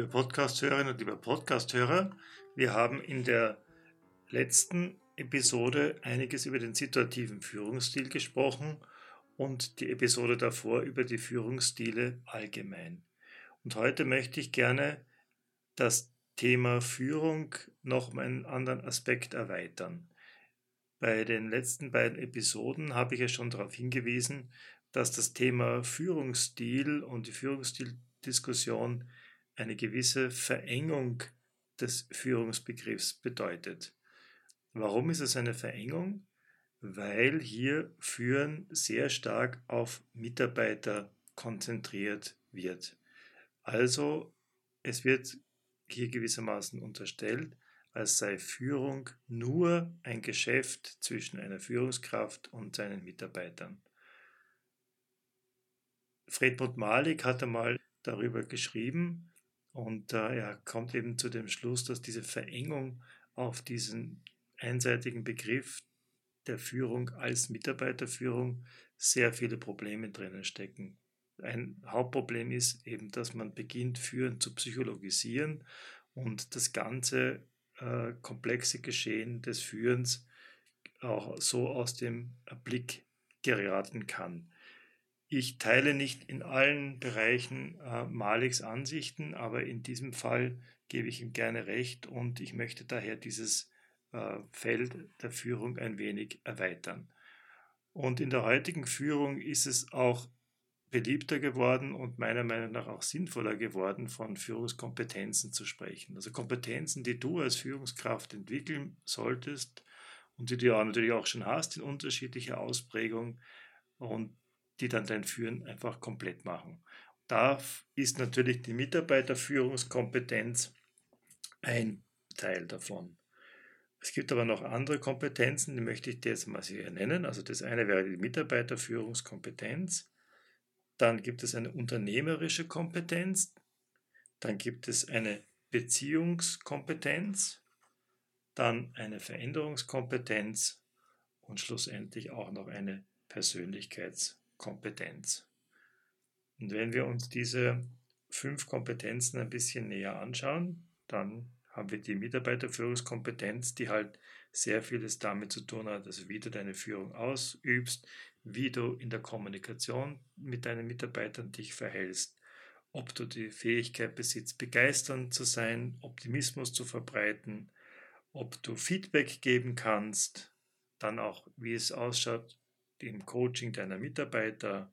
Liebe Podcasthörerinnen und liebe Podcasthörer, wir haben in der letzten Episode einiges über den situativen Führungsstil gesprochen und die Episode davor über die Führungsstile allgemein. Und heute möchte ich gerne das Thema Führung noch um einen anderen Aspekt erweitern. Bei den letzten beiden Episoden habe ich ja schon darauf hingewiesen, dass das Thema Führungsstil und die Führungsstildiskussion eine gewisse Verengung des Führungsbegriffs bedeutet. Warum ist es eine Verengung? Weil hier Führen sehr stark auf Mitarbeiter konzentriert wird. Also es wird hier gewissermaßen unterstellt, als sei Führung nur ein Geschäft zwischen einer Führungskraft und seinen Mitarbeitern. Fredmund Malik hat einmal darüber geschrieben und äh, er kommt eben zu dem Schluss, dass diese Verengung auf diesen einseitigen Begriff der Führung als Mitarbeiterführung sehr viele Probleme drinnen stecken. Ein Hauptproblem ist eben, dass man beginnt, Führen zu psychologisieren und das ganze äh, komplexe Geschehen des Führens auch so aus dem Blick geraten kann. Ich teile nicht in allen Bereichen äh, Maliks Ansichten, aber in diesem Fall gebe ich ihm gerne recht und ich möchte daher dieses äh, Feld der Führung ein wenig erweitern. Und in der heutigen Führung ist es auch beliebter geworden und meiner Meinung nach auch sinnvoller geworden, von Führungskompetenzen zu sprechen. Also Kompetenzen, die du als Führungskraft entwickeln solltest und die du ja natürlich auch schon hast in unterschiedlicher Ausprägung und die dann dein Führen einfach komplett machen. Da ist natürlich die Mitarbeiterführungskompetenz ein Teil davon. Es gibt aber noch andere Kompetenzen, die möchte ich dir jetzt mal hier nennen. Also das eine wäre die Mitarbeiterführungskompetenz. Dann gibt es eine unternehmerische Kompetenz. Dann gibt es eine Beziehungskompetenz. Dann eine Veränderungskompetenz und schlussendlich auch noch eine Persönlichkeitskompetenz. Und wenn wir uns diese fünf Kompetenzen ein bisschen näher anschauen, dann haben wir die Mitarbeiterführungskompetenz, die halt sehr vieles damit zu tun hat, also wie du deine Führung ausübst, wie du in der Kommunikation mit deinen Mitarbeitern dich verhältst, ob du die Fähigkeit besitzt, begeisternd zu sein, Optimismus zu verbreiten, ob du Feedback geben kannst, dann auch, wie es ausschaut im Coaching deiner Mitarbeiter.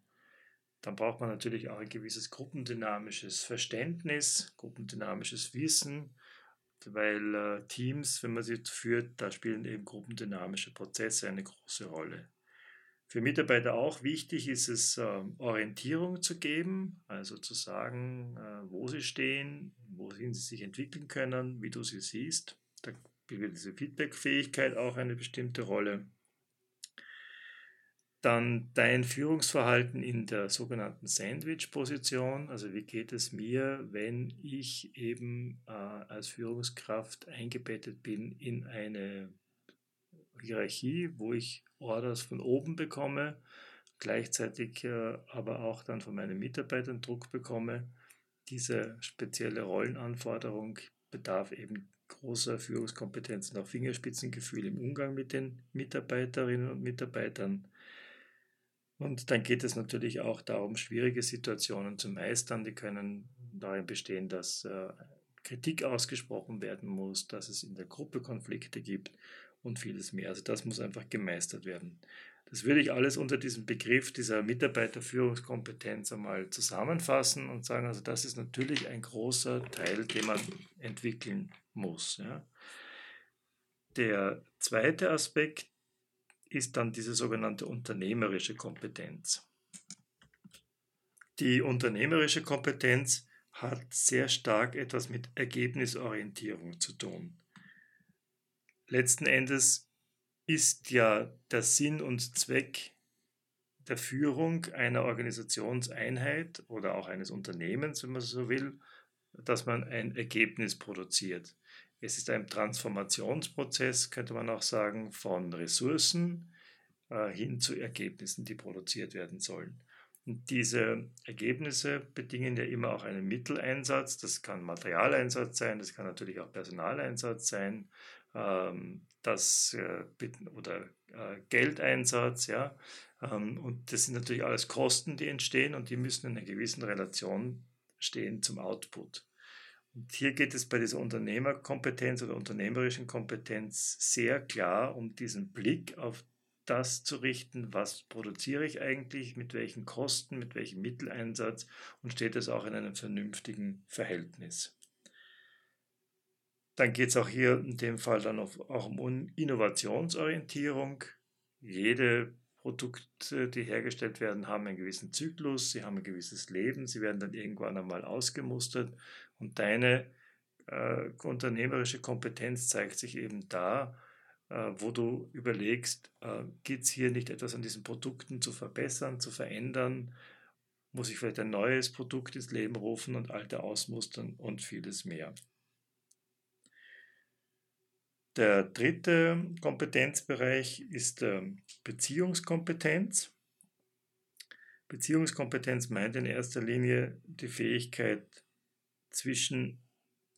Dann braucht man natürlich auch ein gewisses gruppendynamisches Verständnis, gruppendynamisches Wissen, weil äh, Teams, wenn man sie führt, da spielen eben gruppendynamische Prozesse eine große Rolle. Für Mitarbeiter auch wichtig ist es, äh, Orientierung zu geben, also zu sagen, äh, wo sie stehen, wohin sie sich entwickeln können, wie du sie siehst. Da spielt diese Feedback-Fähigkeit auch eine bestimmte Rolle. Dann dein Führungsverhalten in der sogenannten Sandwich-Position. Also wie geht es mir, wenn ich eben äh, als Führungskraft eingebettet bin in eine Hierarchie, wo ich Orders von oben bekomme, gleichzeitig äh, aber auch dann von meinen Mitarbeitern Druck bekomme. Diese spezielle Rollenanforderung bedarf eben großer Führungskompetenz und auch Fingerspitzengefühl im Umgang mit den Mitarbeiterinnen und Mitarbeitern. Und dann geht es natürlich auch darum, schwierige Situationen zu meistern. Die können darin bestehen, dass äh, Kritik ausgesprochen werden muss, dass es in der Gruppe Konflikte gibt und vieles mehr. Also das muss einfach gemeistert werden. Das würde ich alles unter diesem Begriff dieser Mitarbeiterführungskompetenz einmal zusammenfassen und sagen, also das ist natürlich ein großer Teil, den man entwickeln muss. Ja. Der zweite Aspekt ist dann diese sogenannte unternehmerische Kompetenz. Die unternehmerische Kompetenz hat sehr stark etwas mit Ergebnisorientierung zu tun. Letzten Endes ist ja der Sinn und Zweck der Führung einer Organisationseinheit oder auch eines Unternehmens, wenn man so will, dass man ein Ergebnis produziert. Es ist ein Transformationsprozess, könnte man auch sagen, von Ressourcen äh, hin zu Ergebnissen, die produziert werden sollen. Und diese Ergebnisse bedingen ja immer auch einen Mitteleinsatz. Das kann Materialeinsatz sein, das kann natürlich auch Personaleinsatz sein, ähm, das, äh, oder äh, Geldeinsatz, ja. Ähm, und das sind natürlich alles Kosten, die entstehen und die müssen in einer gewissen Relation stehen zum Output. Und hier geht es bei dieser Unternehmerkompetenz oder unternehmerischen Kompetenz sehr klar um diesen Blick auf das zu richten, was produziere ich eigentlich, mit welchen Kosten, mit welchem Mitteleinsatz und steht es auch in einem vernünftigen Verhältnis. Dann geht es auch hier in dem Fall dann auch um Innovationsorientierung. Jede Produkte, die hergestellt werden, haben einen gewissen Zyklus, sie haben ein gewisses Leben, sie werden dann irgendwann einmal ausgemustert und deine äh, unternehmerische Kompetenz zeigt sich eben da, äh, wo du überlegst, äh, geht es hier nicht etwas an diesen Produkten zu verbessern, zu verändern? Muss ich vielleicht ein neues Produkt ins Leben rufen und alte ausmustern und vieles mehr? Der dritte Kompetenzbereich ist Beziehungskompetenz. Beziehungskompetenz meint in erster Linie die Fähigkeit, zwischen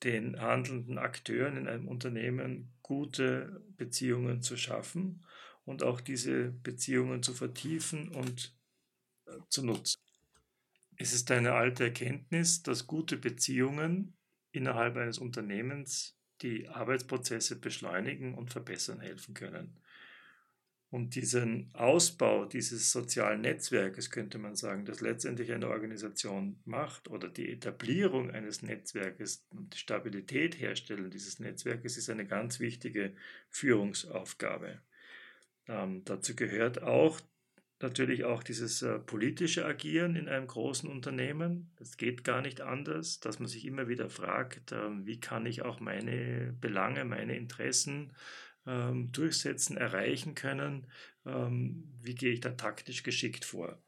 den handelnden Akteuren in einem Unternehmen gute Beziehungen zu schaffen und auch diese Beziehungen zu vertiefen und äh, zu nutzen. Es ist eine alte Erkenntnis, dass gute Beziehungen innerhalb eines Unternehmens die Arbeitsprozesse beschleunigen und verbessern helfen können. Und diesen Ausbau dieses sozialen Netzwerkes, könnte man sagen, das letztendlich eine Organisation macht, oder die Etablierung eines Netzwerkes und die Stabilität herstellen dieses Netzwerkes, ist eine ganz wichtige Führungsaufgabe. Ähm, dazu gehört auch natürlich auch dieses äh, politische Agieren in einem großen Unternehmen. Das geht gar nicht anders, dass man sich immer wieder fragt, äh, wie kann ich auch meine Belange, meine Interessen ähm, durchsetzen, erreichen können, ähm, wie gehe ich da taktisch geschickt vor.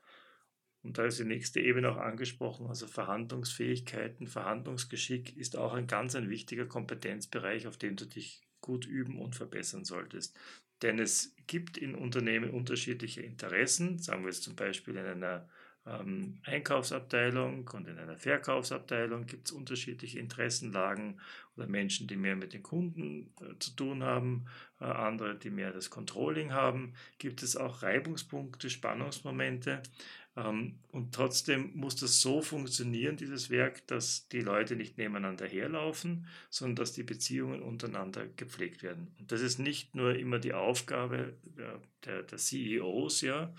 Und da ist die nächste Ebene auch angesprochen, also Verhandlungsfähigkeiten, Verhandlungsgeschick ist auch ein ganz ein wichtiger Kompetenzbereich, auf dem du dich gut üben und verbessern solltest. Denn es gibt in Unternehmen unterschiedliche Interessen, sagen wir jetzt zum Beispiel in einer ähm, Einkaufsabteilung und in einer Verkaufsabteilung gibt es unterschiedliche Interessenlagen oder Menschen, die mehr mit den Kunden äh, zu tun haben, äh, andere, die mehr das Controlling haben. Gibt es auch Reibungspunkte, Spannungsmomente. Ähm, und trotzdem muss das so funktionieren, dieses Werk, dass die Leute nicht nebeneinander herlaufen, sondern dass die Beziehungen untereinander gepflegt werden. Und das ist nicht nur immer die Aufgabe der, der, der CEOs, ja,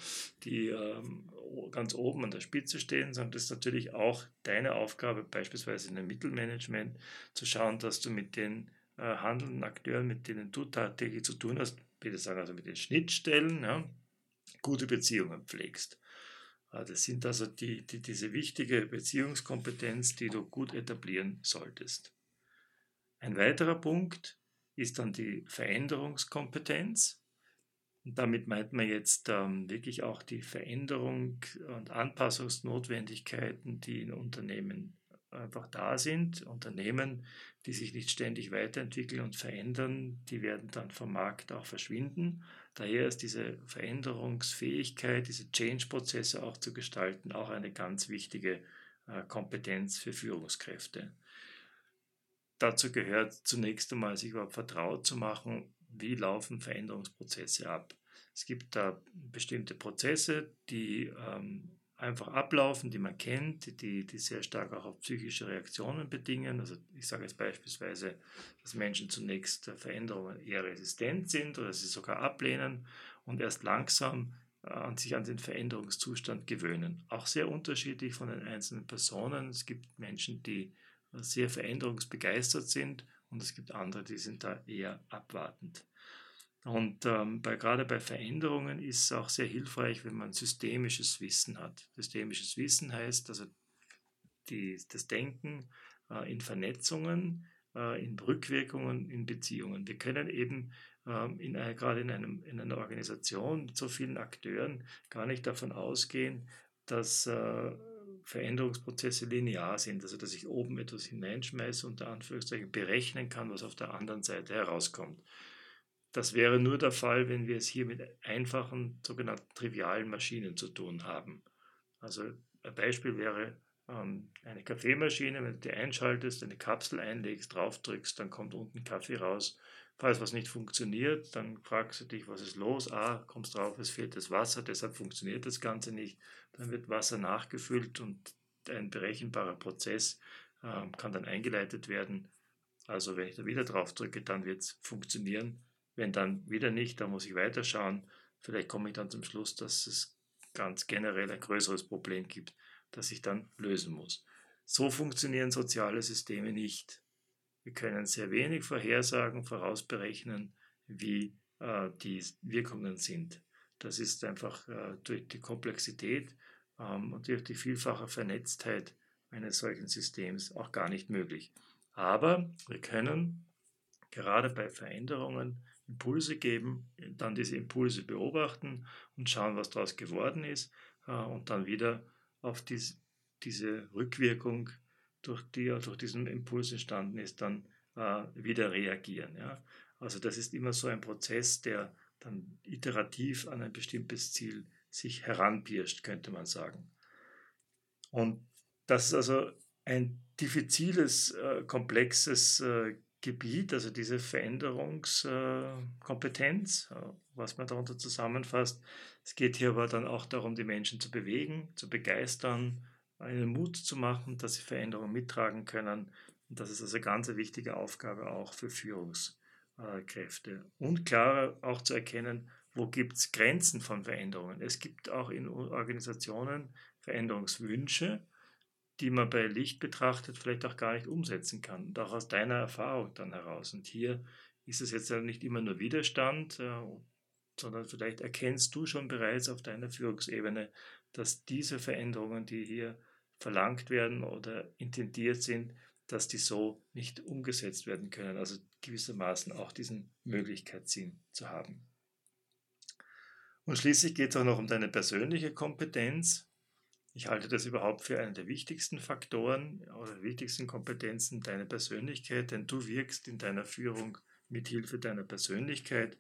die ähm, ganz oben an der Spitze stehen, sondern das ist natürlich auch deine Aufgabe, beispielsweise in einem Mittelmanagement, zu schauen, dass du mit den äh, handelnden Akteuren, mit denen du tagtäglich zu tun hast, bitte sagen, also mit den Schnittstellen, ja, gute Beziehungen pflegst. Ah, das sind also die, die, diese wichtige Beziehungskompetenz, die du gut etablieren solltest. Ein weiterer Punkt ist dann die Veränderungskompetenz. Und damit meint man jetzt ähm, wirklich auch die Veränderung und Anpassungsnotwendigkeiten, die in Unternehmen einfach da sind. Unternehmen, die sich nicht ständig weiterentwickeln und verändern, die werden dann vom Markt auch verschwinden. Daher ist diese Veränderungsfähigkeit, diese Change-Prozesse auch zu gestalten, auch eine ganz wichtige äh, Kompetenz für Führungskräfte. Dazu gehört zunächst einmal, sich überhaupt vertraut zu machen, wie laufen Veränderungsprozesse ab. Es gibt da bestimmte Prozesse, die ähm, einfach ablaufen, die man kennt, die, die sehr stark auch auf psychische Reaktionen bedingen. Also ich sage jetzt beispielsweise, dass Menschen zunächst Veränderungen eher resistent sind oder sie sogar ablehnen und erst langsam äh, an sich an den Veränderungszustand gewöhnen. Auch sehr unterschiedlich von den einzelnen Personen. Es gibt Menschen, die sehr veränderungsbegeistert sind und es gibt andere, die sind da eher abwartend. Und ähm, bei, gerade bei Veränderungen ist es auch sehr hilfreich, wenn man systemisches Wissen hat. Systemisches Wissen heißt also die, das Denken äh, in Vernetzungen, äh, in Rückwirkungen, in Beziehungen. Wir können eben ähm, in einer, gerade in, einem, in einer Organisation mit so vielen Akteuren gar nicht davon ausgehen, dass äh, Veränderungsprozesse linear sind, also dass ich oben etwas hineinschmeiße, unter Anführungszeichen berechnen kann, was auf der anderen Seite herauskommt. Das wäre nur der Fall, wenn wir es hier mit einfachen, sogenannten trivialen Maschinen zu tun haben. Also ein Beispiel wäre eine Kaffeemaschine, wenn du die einschaltest, eine Kapsel einlegst, draufdrückst, dann kommt unten Kaffee raus. Falls was nicht funktioniert, dann fragst du dich, was ist los? Ah, kommst drauf, es fehlt das Wasser, deshalb funktioniert das Ganze nicht. Dann wird Wasser nachgefüllt und ein berechenbarer Prozess äh, kann dann eingeleitet werden. Also wenn ich da wieder drauf drücke, dann wird es funktionieren. Wenn dann wieder nicht, dann muss ich weiterschauen. Vielleicht komme ich dann zum Schluss, dass es ganz generell ein größeres Problem gibt, das ich dann lösen muss. So funktionieren soziale Systeme nicht. Wir können sehr wenig vorhersagen, vorausberechnen, wie äh, die Wirkungen sind. Das ist einfach äh, durch die Komplexität ähm, und durch die vielfache Vernetztheit eines solchen Systems auch gar nicht möglich. Aber wir können gerade bei Veränderungen Impulse geben, dann diese Impulse beobachten und schauen, was daraus geworden ist äh, und dann wieder auf dies, diese Rückwirkung, durch die durch diesen Impuls entstanden ist, dann äh, wieder reagieren. Ja? Also das ist immer so ein Prozess, der dann iterativ an ein bestimmtes Ziel sich heranpirscht, könnte man sagen. Und das ist also ein diffiziles, äh, komplexes äh, Gebiet, also diese Veränderungskompetenz, äh, was man darunter zusammenfasst. Es geht hier aber dann auch darum, die Menschen zu bewegen, zu begeistern, einen Mut zu machen, dass sie Veränderungen mittragen können. Und das ist also eine ganz wichtige Aufgabe auch für Führungskräfte. Und klarer auch zu erkennen, wo gibt es Grenzen von Veränderungen. Es gibt auch in Organisationen Veränderungswünsche, die man bei Licht betrachtet vielleicht auch gar nicht umsetzen kann. Und auch aus deiner Erfahrung dann heraus. Und hier ist es jetzt nicht immer nur Widerstand, äh, sondern vielleicht erkennst du schon bereits auf deiner Führungsebene, dass diese Veränderungen, die hier verlangt werden oder intendiert sind, dass die so nicht umgesetzt werden können. Also gewissermaßen auch diesen Möglichkeitssinn zu haben. Und schließlich geht es auch noch um deine persönliche Kompetenz. Ich halte das überhaupt für einen der wichtigsten Faktoren oder wichtigsten Kompetenzen deiner Persönlichkeit, denn du wirkst in deiner Führung mit Hilfe deiner Persönlichkeit.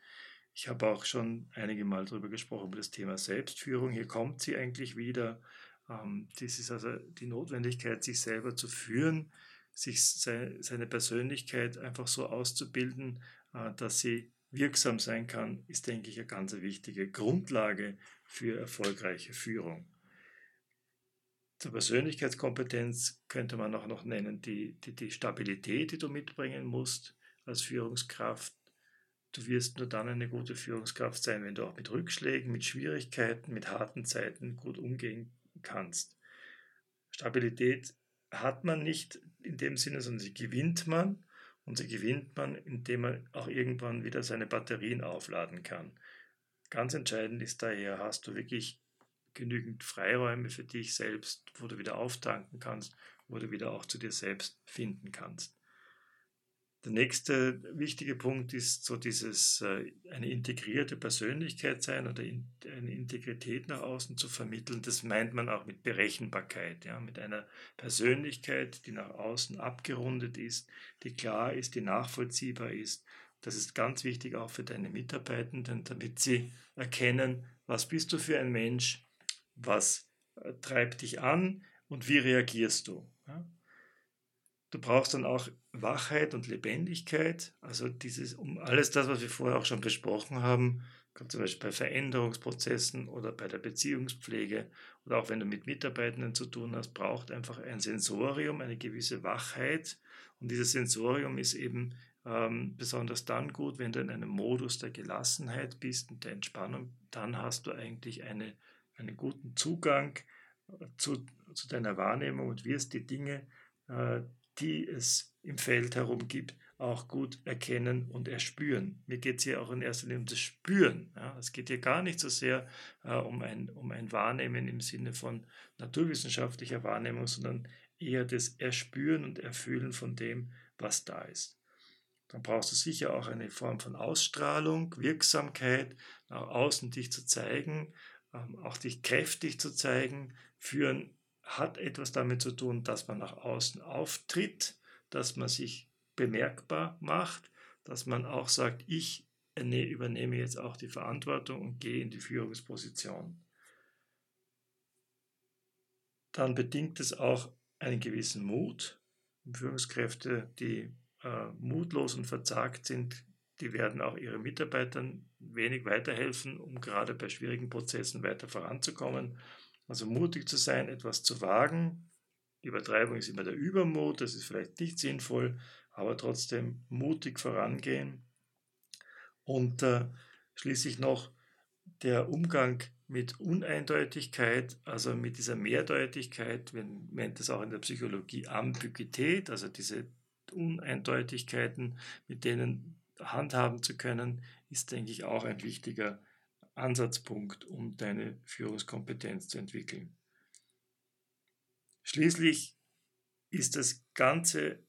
Ich habe auch schon einige Mal darüber gesprochen, über das Thema Selbstführung. Hier kommt sie eigentlich wieder. Ähm, das ist also die Notwendigkeit, sich selber zu führen, sich seine Persönlichkeit einfach so auszubilden, äh, dass sie wirksam sein kann, ist, denke ich, eine ganz wichtige Grundlage für erfolgreiche Führung. Zur Persönlichkeitskompetenz könnte man auch noch nennen die, die, die Stabilität, die du mitbringen musst als Führungskraft. Du wirst nur dann eine gute Führungskraft sein, wenn du auch mit Rückschlägen, mit Schwierigkeiten, mit harten Zeiten gut umgehen kannst. Stabilität hat man nicht in dem Sinne, sondern sie gewinnt man. Und sie gewinnt man, indem man auch irgendwann wieder seine Batterien aufladen kann. Ganz entscheidend ist daher, hast du wirklich genügend Freiräume für dich selbst, wo du wieder auftanken kannst, wo du wieder auch zu dir selbst finden kannst. Der nächste wichtige Punkt ist so dieses äh, eine integrierte Persönlichkeit sein oder eine Integrität nach außen zu vermitteln. Das meint man auch mit Berechenbarkeit, ja, mit einer Persönlichkeit, die nach außen abgerundet ist, die klar ist, die nachvollziehbar ist. Das ist ganz wichtig auch für deine Mitarbeitenden, damit sie erkennen, was bist du für ein Mensch, was äh, treibt dich an und wie reagierst du. Ja? Du brauchst dann auch Wachheit und Lebendigkeit, also dieses, um alles das, was wir vorher auch schon besprochen haben, zum Beispiel bei Veränderungsprozessen oder bei der Beziehungspflege oder auch wenn du mit Mitarbeitenden zu tun hast, braucht einfach ein Sensorium, eine gewisse Wachheit. Und dieses Sensorium ist eben ähm, besonders dann gut, wenn du in einem Modus der Gelassenheit bist und der Entspannung, dann hast du eigentlich eine, einen guten Zugang äh, zu, zu deiner Wahrnehmung und wirst die Dinge, äh, die es im Feld herum gibt, auch gut erkennen und erspüren. Mir geht es hier auch in erster Linie um das Spüren. Ja. Es geht hier gar nicht so sehr äh, um, ein, um ein Wahrnehmen im Sinne von naturwissenschaftlicher Wahrnehmung, sondern eher das Erspüren und Erfühlen von dem, was da ist. Dann brauchst du sicher auch eine Form von Ausstrahlung, Wirksamkeit, nach außen dich zu zeigen, ähm, auch dich kräftig zu zeigen. Führen hat etwas damit zu tun, dass man nach außen auftritt, dass man sich bemerkbar macht, dass man auch sagt, ich übernehme jetzt auch die Verantwortung und gehe in die Führungsposition. dann bedingt es auch einen gewissen Mut. Führungskräfte, die äh, mutlos und verzagt sind, die werden auch ihren Mitarbeitern wenig weiterhelfen, um gerade bei schwierigen Prozessen weiter voranzukommen. Also mutig zu sein, etwas zu wagen. Die Übertreibung ist immer der Übermut, das ist vielleicht nicht sinnvoll, aber trotzdem mutig vorangehen. Und äh, schließlich noch der Umgang mit Uneindeutigkeit, also mit dieser Mehrdeutigkeit, man nennt es auch in der Psychologie Ambiguität, also diese Uneindeutigkeiten, mit denen handhaben zu können, ist, denke ich, auch ein wichtiger Ansatzpunkt, um deine Führungskompetenz zu entwickeln. Schließlich ist das Ganze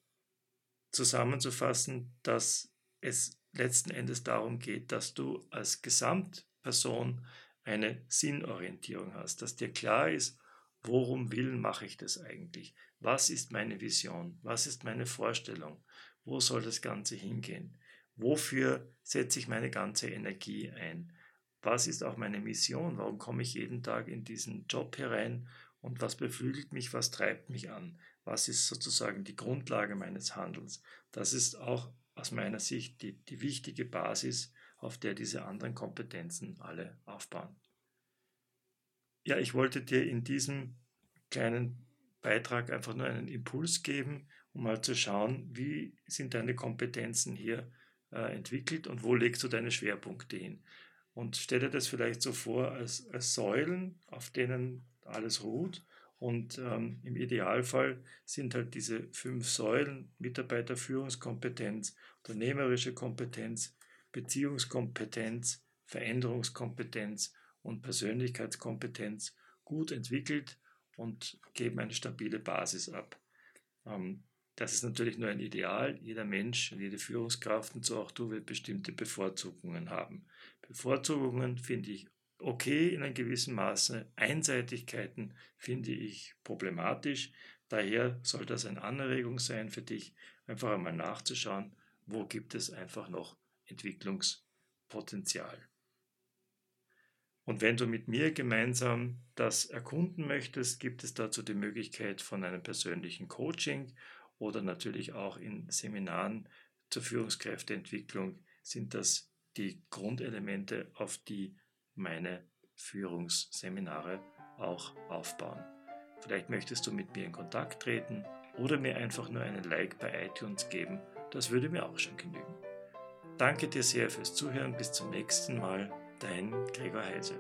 zusammenzufassen, dass es letzten Endes darum geht, dass du als Gesamtperson eine Sinnorientierung hast, dass dir klar ist, worum willen mache ich das eigentlich? Was ist meine Vision? Was ist meine Vorstellung? Wo soll das Ganze hingehen? Wofür setze ich meine ganze Energie ein? Was ist auch meine Mission? Warum komme ich jeden Tag in diesen Job herein? Und was beflügelt mich? Was treibt mich an? Was ist sozusagen die Grundlage meines Handelns? Das ist auch aus meiner Sicht die, die wichtige Basis, auf der diese anderen Kompetenzen alle aufbauen. Ja, ich wollte dir in diesem kleinen Beitrag einfach nur einen Impuls geben, um mal zu schauen, wie sind deine Kompetenzen hier äh, entwickelt und wo legst du deine Schwerpunkte hin. Und stell dir das vielleicht so vor als, als Säulen, auf denen alles ruht. Und ähm, im Idealfall sind halt diese fünf Säulen Mitarbeiterführungskompetenz, unternehmerische Kompetenz, Beziehungskompetenz, Veränderungskompetenz und Persönlichkeitskompetenz gut entwickelt und geben eine stabile Basis ab. Ähm, das ist natürlich nur ein Ideal. Jeder Mensch, jede Führungskraft und so auch du wird bestimmte Bevorzugungen haben. Bevorzugungen finde ich okay in einem gewissen Maße. Einseitigkeiten finde ich problematisch. Daher soll das eine Anregung sein für dich, einfach einmal nachzuschauen, wo gibt es einfach noch Entwicklungspotenzial. Und wenn du mit mir gemeinsam das erkunden möchtest, gibt es dazu die Möglichkeit von einem persönlichen Coaching oder natürlich auch in Seminaren zur Führungskräfteentwicklung sind das die Grundelemente, auf die meine Führungsseminare auch aufbauen. Vielleicht möchtest du mit mir in Kontakt treten oder mir einfach nur einen Like bei iTunes geben. Das würde mir auch schon genügen. Danke dir sehr fürs Zuhören. Bis zum nächsten Mal. Dein Gregor Heise.